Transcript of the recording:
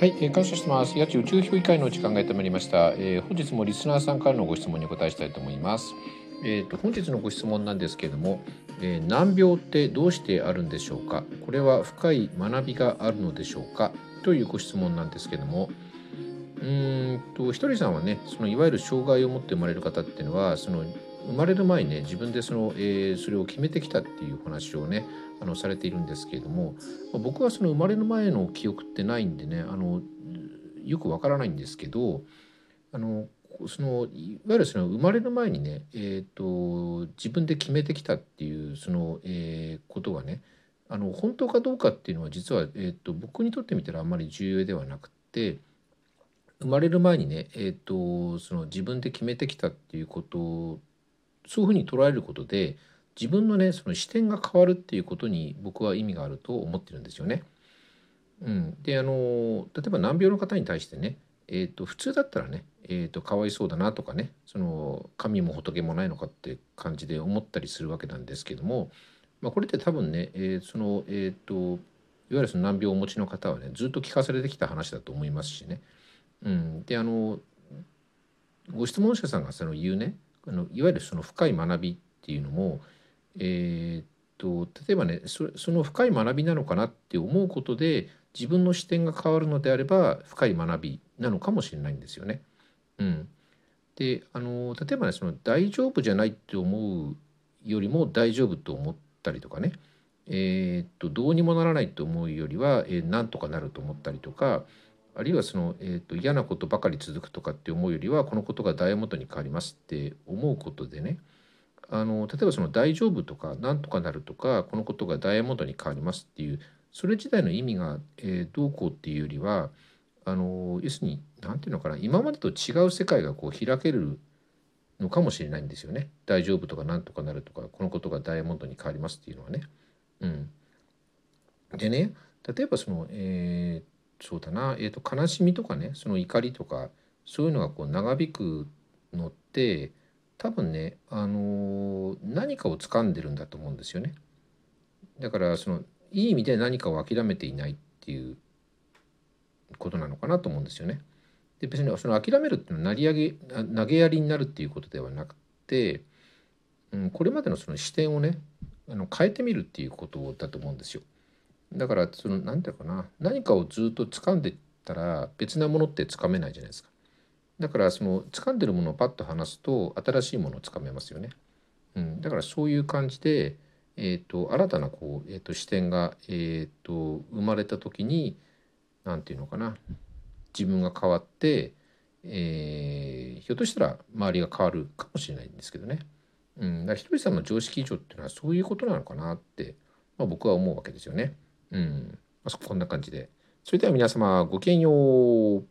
はい、えー、感謝してます。八千宇宙評議会の時間がやってまいりました、えー。本日もリスナーさんからのご質問にお答えしたいと思います。えっ、と本日のご質問なんですけれども、えー、難病ってどうしてあるんでしょうか？これは深い学びがあるのでしょうか？というご質問なんですけれども、うんとひとりさんはね、そのいわゆる障害を持って生まれる方っていうのは、その生まれる前にね自分でその、えー、それを決めてきたっていう話をねあのされているんですけれども僕はその生まれる前の記憶ってないんでねあのよくわからないんですけどあのそのいわゆるその生まれる前にね、えーと、自分で決めてきたっていうその、えー、ことがねあの本当かどうかっていうのは実は、えーと、僕にとってみたらあんまり重要ではなくて生まれる前にね、えーとその自分で決めてきたっていうことそういうふうに捉えることで自分のねその視点が変わるっていうことに僕は意味があると思ってるんですよね。うん、であの例えば難病の方に対してね、えーと、普通だったらね、えーと、かわいそうだなとかねその神も仏もないのかって感じで思ったりするわけなんですけども、まあ、これって多分ね、えー、そのえっ、ー、といわゆるその難病をお持ちの方はねずっと聞かされてきた話だと思いますしね。うん、であのご質問者さんがその言うねあのいわゆるその深い学びっていうのも、えー、っと例えばねその深い学びなのかなって思うことで自分の視点が変わるのであれば深い学びなのかもしれないんですよね。うん、であの例えばねその大丈夫じゃないって思うよりも大丈夫と思ったりとかね、えー、っとどうにもならないと思うよりは、えー、なんとかなると思ったりとかあるいはその、えーと、嫌なことばかり続くとかって思うよりはこのことがダイヤモンドに変わりますって思うことでねあの例えばその大丈夫とかなんとかなるとかこのことがダイヤモンドに変わりますっていうそれ自体の意味が、えー、どうこうっていうよりはあの要するに何て言うのかな今までと違う世界がこう開けるのかもしれないんですよね。大丈夫とかなんとかなるとかこのことがダイヤモンドに変わりますっていうのはね。うん、でね例えばその、えーそうだな、えーと、悲しみとかねその怒りとかそういうのがこう長引くのって多分ね、あのー、何かを掴んでるんだと思うんですよね。だからそのいい意味で何かを諦めていないっていうことなのかなと思うんですよね。で別にその諦めるっていうのは成り上げ投げやりになるっていうことではなくて、うん、これまでのその視点をねあの変えてみるっていうことだと思うんですよ。だからその何て言うかな何かをずっと掴んでったら別なものって掴めないじゃないですか。だからその掴んでるものをパッと離すと新しいものを掴めますよね。うん、だからそういう感じで、えーと、新たなこう、えーと、視点が、えーと、生まれた時に何て言うのかな自分が変わって、えー、ひょっとしたら周りが変わるかもしれないんですけどね。うん、だからひとりさんの常識以上っていうのはそういうことなのかなって、まあ、僕は思うわけですよね。うん、まあ、こんな感じで。それでは皆様ごきげんよう。